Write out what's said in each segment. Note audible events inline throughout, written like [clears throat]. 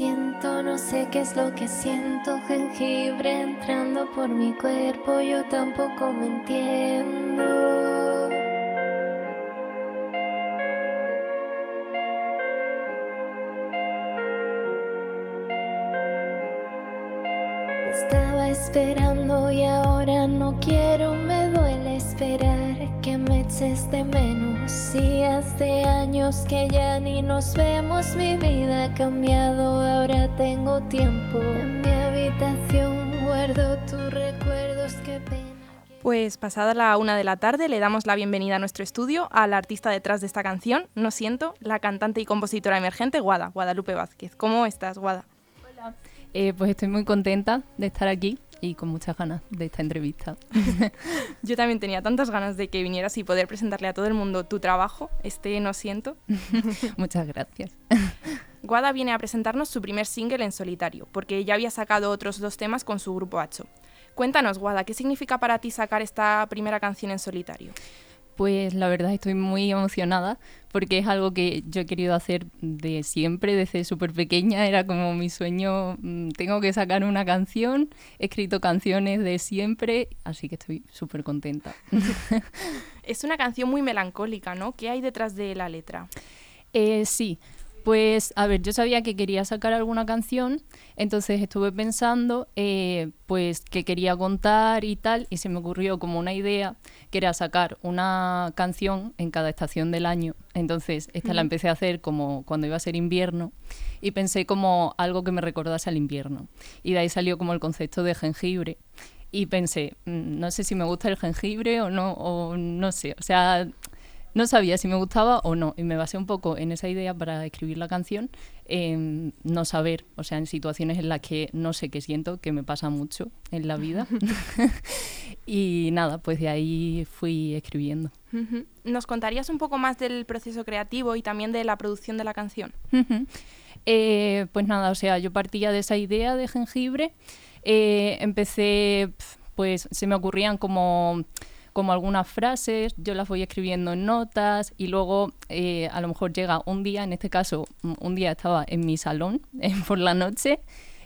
siento, no sé qué es lo que siento. Jengibre entrando por mi cuerpo, yo tampoco me entiendo. Estaba esperando y ahora no quiero, me duele esperar que me eches de menos. Y hace años que ya ni nos vemos, mi vida ha cambiado, tengo tiempo. En mi habitación guardo tus recuerdos, qué pena. Pues pasada la una de la tarde le damos la bienvenida a nuestro estudio a la artista detrás de esta canción, No Siento, la cantante y compositora emergente Guada, Guadalupe Vázquez. ¿Cómo estás, Guada? Eh, pues estoy muy contenta de estar aquí y con muchas ganas de esta entrevista. [laughs] [laughs] Yo también tenía tantas ganas de que vinieras y poder presentarle a todo el mundo tu trabajo, este No Siento. [laughs] muchas gracias. Guada viene a presentarnos su primer single en solitario, porque ya había sacado otros dos temas con su grupo Hacho. Cuéntanos, Guada, ¿qué significa para ti sacar esta primera canción en solitario? Pues la verdad estoy muy emocionada porque es algo que yo he querido hacer de siempre, desde súper pequeña, era como mi sueño, mm, tengo que sacar una canción, he escrito canciones de siempre, así que estoy súper contenta. [laughs] es una canción muy melancólica, ¿no? ¿Qué hay detrás de la letra? Eh, sí, pues a ver, yo sabía que quería sacar alguna canción, entonces estuve pensando eh, pues que quería contar y tal, y se me ocurrió como una idea que era sacar una canción en cada estación del año. Entonces esta la empecé a hacer como cuando iba a ser invierno y pensé como algo que me recordase al invierno. Y de ahí salió como el concepto de jengibre. Y pensé, mm, no sé si me gusta el jengibre o no, o no sé, o sea, no sabía si me gustaba o no y me basé un poco en esa idea para escribir la canción, en no saber, o sea, en situaciones en las que no sé qué siento, que me pasa mucho en la vida. [laughs] [laughs] y nada, pues de ahí fui escribiendo. ¿Nos contarías un poco más del proceso creativo y también de la producción de la canción? Eh, pues nada, o sea, yo partía de esa idea de jengibre, eh, empecé, pues se me ocurrían como como algunas frases, yo las voy escribiendo en notas y luego eh, a lo mejor llega un día, en este caso un día estaba en mi salón [laughs] por la noche,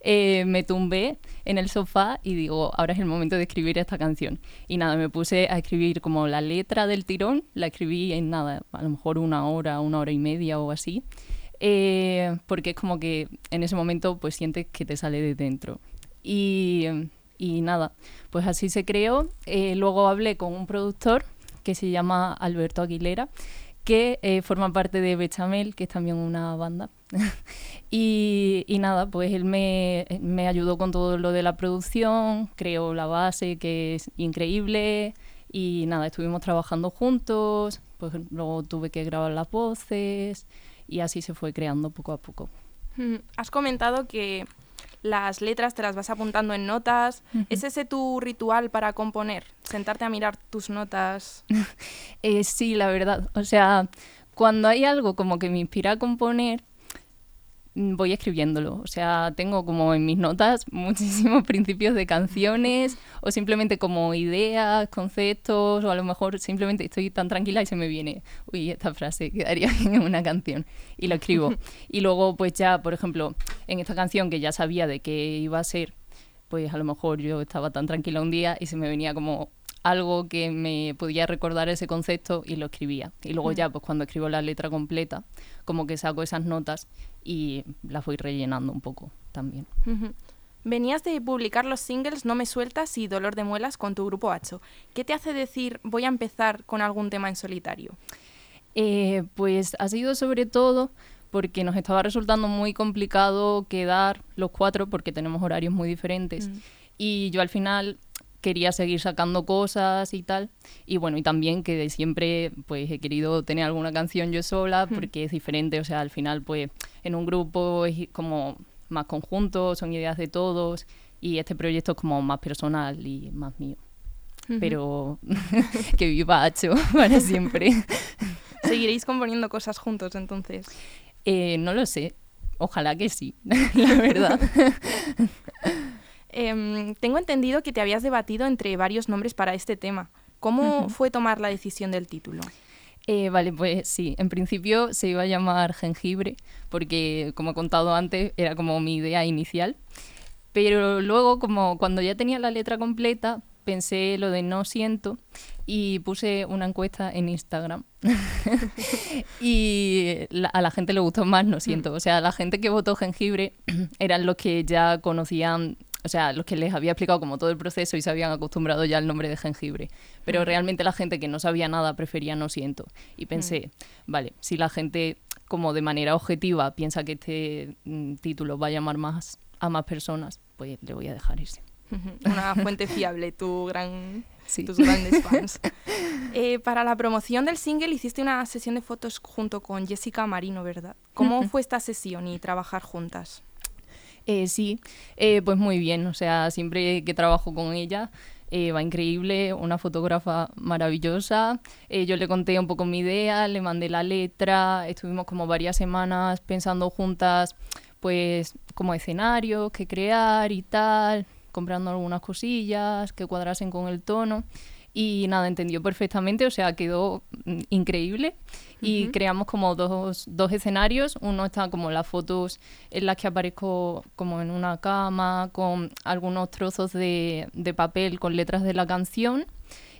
eh, me tumbé en el sofá y digo, ahora es el momento de escribir esta canción. Y nada, me puse a escribir como la letra del tirón, la escribí en nada, a lo mejor una hora, una hora y media o así. Eh, porque es como que en ese momento pues sientes que te sale de dentro. Y y nada, pues así se creó. Eh, luego hablé con un productor que se llama Alberto Aguilera, que eh, forma parte de Bechamel, que es también una banda. [laughs] y, nada, pues él me, me, ayudó con todo lo de la producción, creó la base, que es increíble. Y nada, estuvimos trabajando juntos, pues luego tuve que grabar las voces y así se fue creando poco a poco. Mm, has comentado que las letras te las vas apuntando en notas. ¿Es ese tu ritual para componer? Sentarte a mirar tus notas. [laughs] Eh, sí, la verdad. O sea, cuando hay algo como que me inspira a componer, voy escribiéndolo. O sea, tengo como en mis notas [laughs] muchísimos principios de canciones o simplemente como ideas, conceptos o a lo mejor simplemente estoy tan tranquila y se me viene, uy, esta frase quedaría [laughs] bien en una canción y lo escribo. [laughs] Y luego pues ya, por ejemplo, en esta canción que ya sabía de qué iba a ser, pues a lo mejor yo estaba tan tranquila un día y se me venía como algo que me podía recordar ese concepto y lo escribía. Y luego ya, pues cuando escribo la letra completa, como que saco esas notas y las voy rellenando un poco también. Venías de publicar los singles No me sueltas y Dolor de muelas con tu grupo Hacho. ¿Qué te hace decir voy a empezar con algún tema en solitario? Eh, pues ha sido sobre todo porque nos estaba resultando muy complicado quedar los cuatro porque tenemos horarios muy diferentes. Mm. Y yo al final quería seguir sacando cosas y tal. Y bueno, y también que de siempre pues he querido tener alguna canción yo sola porque es diferente, o sea, al final pues en un grupo es como más conjunto, son ideas de todos y este proyecto es como más personal y más mío. Pero [laughs] que viva Hacho [laughs] para siempre. [laughs] ¿Seguiréis componiendo cosas juntos entonces? Eh, no lo sé. Ojalá que sí, la verdad. Em, tengo entendido que te habías debatido entre varios nombres para este tema. ¿Cómo fue tomar la decisión del título? Eh, vale, pues sí, en principio se iba a llamar jengibre, porque como he contado antes, era como mi idea inicial. Pero luego, como cuando ya tenía la letra completa, pensé lo de no siento y puse una encuesta en Instagram. [laughs] y a la gente le gustó más no siento. O sea, la gente que votó jengibre [clears throat] eran los que ya conocían o sea, los que les había explicado como todo el proceso y se habían acostumbrado ya al nombre de jengibre. Pero realmente la gente que no sabía nada prefería no siento. Y pensé, vale, si la gente como de manera objetiva piensa que este mm, título va a llamar más a más personas, pues le voy a dejar ese. Una fuente fiable, tu gran, tus grandes fans. Eh, para la promoción del single hiciste una sesión de fotos junto con Jessica Marino, ¿verdad? ¿Cómo fue esta sesión y trabajar juntas? Eh, sí, eh, pues muy bien, o sea, siempre que trabajo con ella eh, va increíble, una fotógrafa maravillosa. yo le conté un poco mi idea, le mandé la letra, estuvimos como varias semanas pensando juntas, pues como escenarios que crear y tal, comprando algunas cosillas que cuadrasen con el tono y nada, entendió perfectamente, o sea, quedó mm, increíble. Y creamos como dos, dos escenarios, uno está como las fotos en las que aparezco como en una cama con algunos trozos de, de papel con letras de la canción.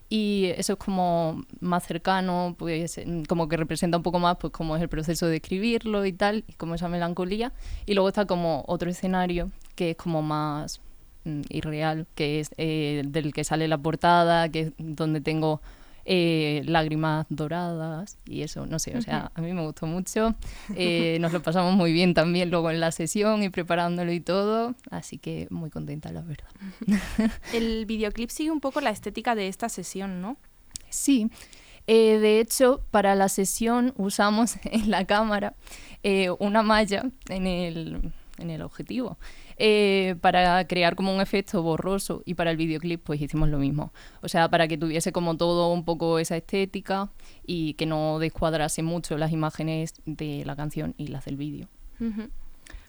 Y eso es como más cercano, pues como que representa un poco más pues cómo es el proceso de escribirlo y tal, y como esa melancolía. Y luego está como otro escenario que es como más irreal, que es eh, del que sale la portada, que es donde tengo eh, lágrimas doradas y eso, no sé, o sea, a mí me gustó mucho. Eh, nos lo pasamos muy bien también luego en la sesión y preparándolo y todo, así que muy contenta, la verdad. [laughs] El videoclip sigue un poco la estética de esta sesión, ¿no? Sí. de hecho, para la sesión usamos [laughs] en la cámara una malla en el, en el objetivo. Eh, para crear como un efecto borroso y para el videoclip pues hicimos lo mismo. O sea, para que tuviese como todo un poco esa estética y que no descuadrase mucho las imágenes de la canción y las del vídeo.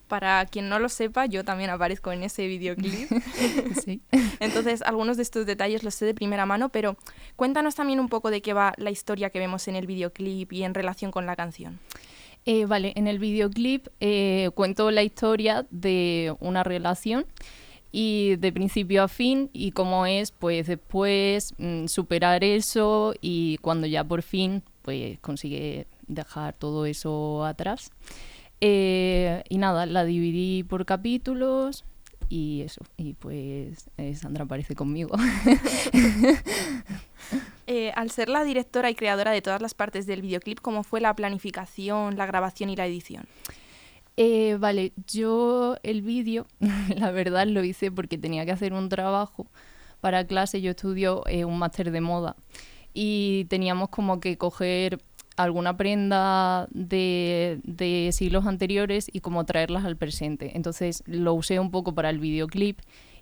Para quien no lo sepa, yo también aparezco en ese videoclip. [laughs] sí. Entonces, algunos de estos detalles los sé de primera mano, pero cuéntanos también un poco de qué va la historia que vemos en el videoclip y en relación con la canción. Eh, vale, en el videoclip eh, cuento la historia de una relación y de principio a fin y cómo es pues después mm, superar eso y cuando ya por fin pues consigue dejar todo eso atrás. Eh, y nada, la dividí por capítulos y eso, y pues Sandra aparece conmigo. [laughs] Eh, al ser la directora y creadora de todas las partes del videoclip, ¿cómo fue la planificación, la grabación y la edición? Eh, vale, yo el vídeo, [laughs] la verdad lo hice porque tenía que hacer un trabajo para clase. Yo estudio eh, un máster de moda y teníamos como que coger alguna prenda de, de, siglos anteriores y como traerlas al presente. Entonces lo usé un poco para el videoclip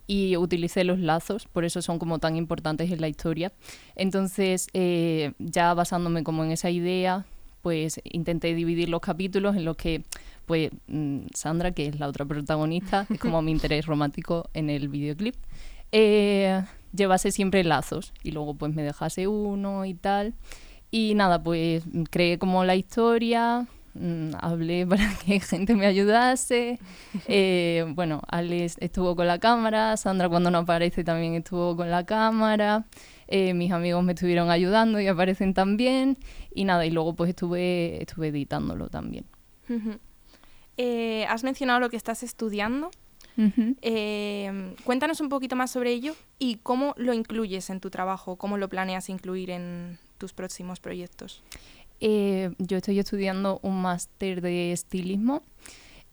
y utilicé los lazos, por eso son como tan importantes en la historia. Entonces, eh, ya basándome como en esa idea, pues intenté dividir los capítulos en los que pues mm, Sandra, que es la otra protagonista, [laughs] es como mi interés romántico en el videoclip, eh, llevase siempre lazos y luego pues me dejase uno y tal. Y nada, pues creé como la historia, Mm, hablé [laughs] para que gente me ayudase. [laughs] Eh, bueno, Alex estuvo con la cámara, Sandra cuando no aparece también estuvo con la cámara. Eh, mis amigos me estuvieron ayudando y aparecen también. Y nada, y luego pues estuve, estuve editándolo también. Eh, has mencionado lo que estás estudiando. cuéntanos un poquito más sobre ello y cómo lo incluyes en tu trabajo, cómo lo planeas incluir en tus próximos proyectos. Eh, yo estoy estudiando un máster de estilismo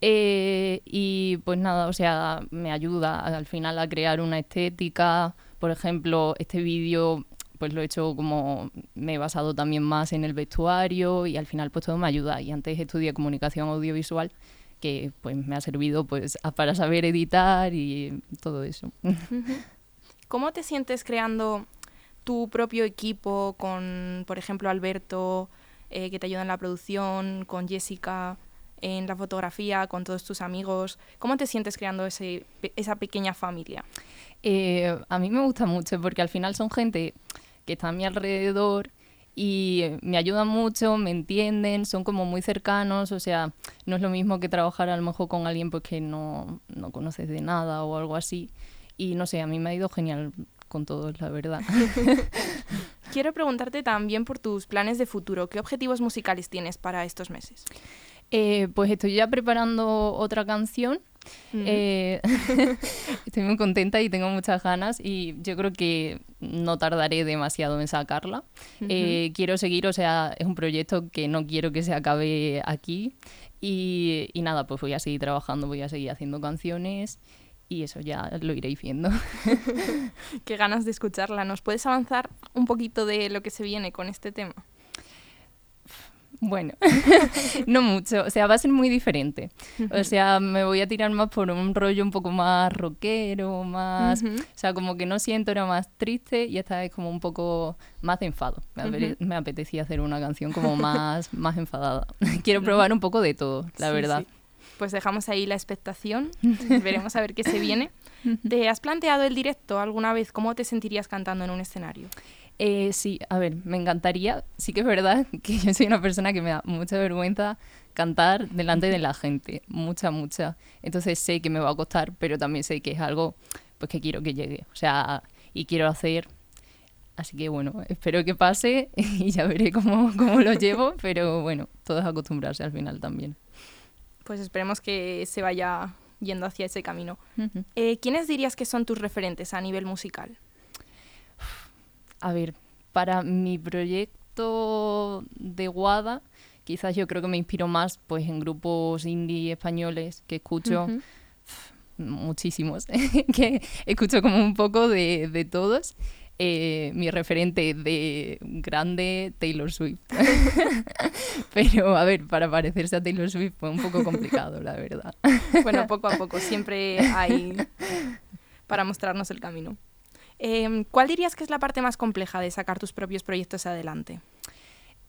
eh, y pues nada, o sea, me ayuda al final a crear una estética. Por ejemplo, este vídeo pues lo he hecho como me he basado también más en el vestuario y al final pues todo me ayuda. Y antes estudié comunicación audiovisual que pues me ha servido pues para saber editar y todo eso. ¿Cómo te sientes creando tu propio equipo con, por ejemplo, Alberto, eh, que te ayuda en la producción, con Jessica en la fotografía, con todos tus amigos. ¿Cómo te sientes creando ese, esa pequeña familia? Eh, a mí me gusta mucho porque al final son gente que está a mi alrededor y me ayudan mucho, me entienden, son como muy cercanos, o sea, no es lo mismo que trabajar a lo mejor con alguien pues que no, no conoces de nada o algo así. Y no sé, a mí me ha ido genial con todos, la verdad. [laughs] Quiero preguntarte también por tus planes de futuro. ¿Qué objetivos musicales tienes para estos meses? Eh, pues estoy ya preparando otra canción. Eh, [laughs] estoy muy contenta y tengo muchas ganas y yo creo que no tardaré demasiado en sacarla. Eh, quiero seguir, o sea, es un proyecto que no quiero que se acabe aquí y, y nada, pues voy a seguir trabajando, voy a seguir haciendo canciones y eso ya lo iréis viendo. [laughs] Qué ganas de escucharla. ¿Nos puedes avanzar un poquito de lo que se viene con este tema? Bueno, [laughs] no mucho, o sea, va a ser muy diferente. O sea, me voy a tirar más por un rollo un poco más rockero, más... O sea, como que no siento, era más triste y esta es como un poco más de enfado. Me, apetecía hacer una canción como más, [laughs] más enfadada. Quiero probar un poco de todo, la verdad. Pues dejamos ahí la expectación, [laughs] veremos a ver qué se viene. ¿Te has planteado el directo alguna vez? ¿Cómo te sentirías cantando en un escenario? Eh, sí, a ver, me encantaría. Sí que es verdad [laughs] que yo soy una persona que me da mucha vergüenza cantar delante de la gente, mucha, mucha. Entonces sé que me va a costar, pero también sé que es algo pues que quiero que llegue, o sea, y quiero hacer. Así que bueno, espero que pase [laughs] y ya veré cómo, cómo lo llevo, pero bueno, todo es acostumbrarse al final también. Pues esperemos que se vaya yendo hacia ese camino. Eh, ¿Quiénes dirías que son tus referentes a nivel musical? A ver, para mi proyecto de Guada, quizás yo creo que me inspiro más pues en grupos indie españoles que escucho muchísimos, [laughs] que escucho como un poco de, de todos. Eh, mi referente de grande, Taylor Swift. [laughs] Pero a ver, para parecerse a Taylor Swift fue un poco complicado, la verdad. Bueno, poco a poco, siempre hay para mostrarnos el camino. Em, ¿Cuál dirías que es la parte más compleja de sacar tus propios proyectos adelante?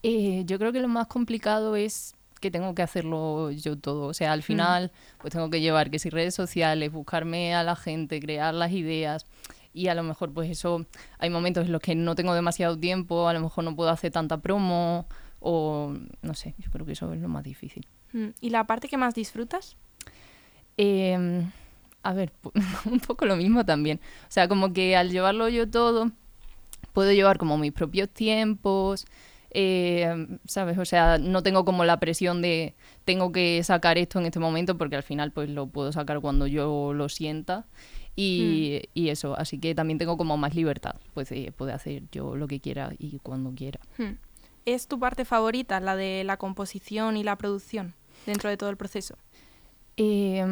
Eh, yo creo que lo más complicado es que tengo que hacerlo yo todo. O sea, al mm. final, pues tengo que llevar que si redes sociales, buscarme a la gente, crear las ideas. Y a lo mejor, pues eso, hay momentos en los que no tengo demasiado tiempo, a lo mejor no puedo hacer tanta promo, o no sé, yo creo que eso es lo más difícil. Mm, ¿Y la parte que más disfrutas? Eh, a ver, [laughs] un poco lo mismo también. O sea, como que al llevarlo yo todo, puedo llevar como mis propios tiempos, eh, ¿sabes? O sea, no tengo como la presión de tengo que sacar esto en este momento porque al final pues lo puedo sacar cuando yo lo sienta y, y eso, así que también tengo como más libertad, pues de poder hacer yo lo que quiera y cuando quiera. Hmm. ¿Es tu parte favorita, la de la composición y la producción dentro de todo el proceso? Eh,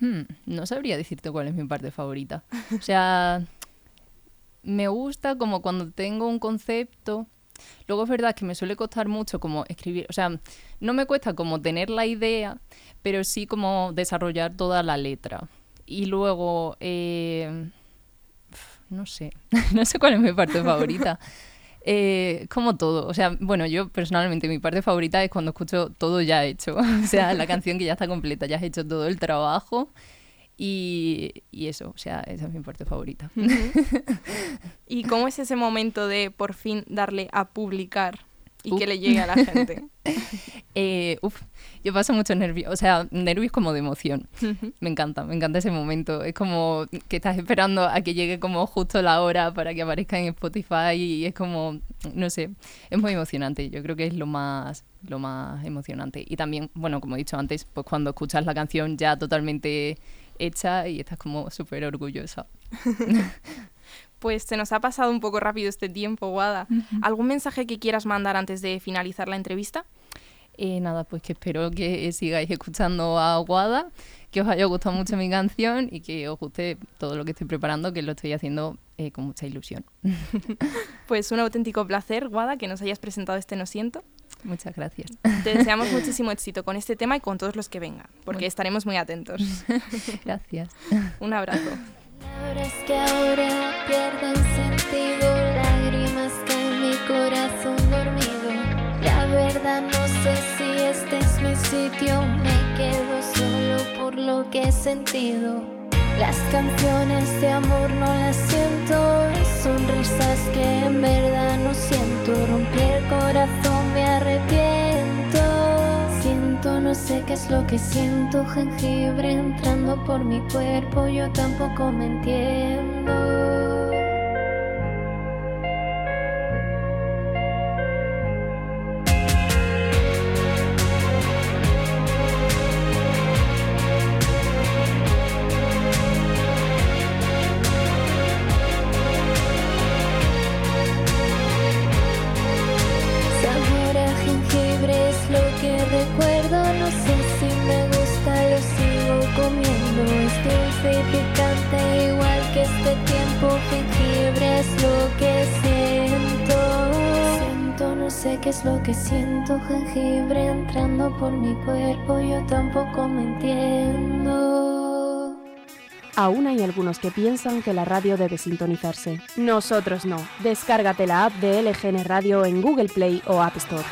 Hmm, no sabría decirte cuál es mi parte favorita. O sea, [laughs] me gusta como cuando tengo un concepto. Luego es verdad que me suele costar mucho como escribir, o sea, no me cuesta como tener la idea, pero sí como desarrollar toda la letra. Y luego, eh, no sé, [laughs] no sé cuál es mi parte favorita. [laughs] Eh, como todo. O sea, bueno, yo personalmente mi parte favorita es cuando escucho todo ya hecho. [laughs] o sea, la canción que ya está completa, ya has hecho todo el trabajo. Y, y eso, o sea, esa es mi parte favorita. ¿Y cómo es ese momento de por fin darle a publicar y que le llegue a la gente? [laughs] eh, uf, yo paso mucho nervios, o sea, nervios como de emoción. Me encanta, me encanta ese momento. Es como que estás esperando a que llegue como justo la hora para que aparezca en Spotify y es como, no sé, es muy emocionante. Yo creo que es lo más lo más emocionante. Y también, bueno, como he dicho antes, pues cuando escuchas la canción ya totalmente hecha y estás como súper orgullosa. [laughs] Pues se nos ha pasado un poco rápido este tiempo, Guada. ¿Algún mensaje que quieras mandar antes de finalizar la entrevista? Eh, nada, pues que espero que sigáis escuchando a Guada, que os haya gustado mucho mi canción y que os guste todo lo que estoy preparando, que lo estoy haciendo eh, con mucha ilusión. [laughs] Pues un auténtico placer, Guada, que nos hayas presentado este No Siento. Muchas gracias. Te deseamos muchísimo éxito con este tema y con todos los que vengan, porque estaremos muy atentos. [laughs] Gracias. Un abrazo. Que ahora pierden sentido, lágrimas que en mi corazón dormido. La verdad no sé si este es mi sitio, me quedo solo por lo que he sentido. Las canciones de amor no las siento, sonrisas que en verdad no siento. Rompí el corazón, me arrepiento. No sé qué es lo que siento. Jengibre entrando por mi cuerpo, yo tampoco me entiendo. Qué es lo que siento, jengibre entrando por mi cuerpo, yo tampoco me entiendo. Aún hay algunos que piensan que la radio debe sintonizarse. Nosotros no. Descárgate la app de LGN Radio en Google Play o App Store.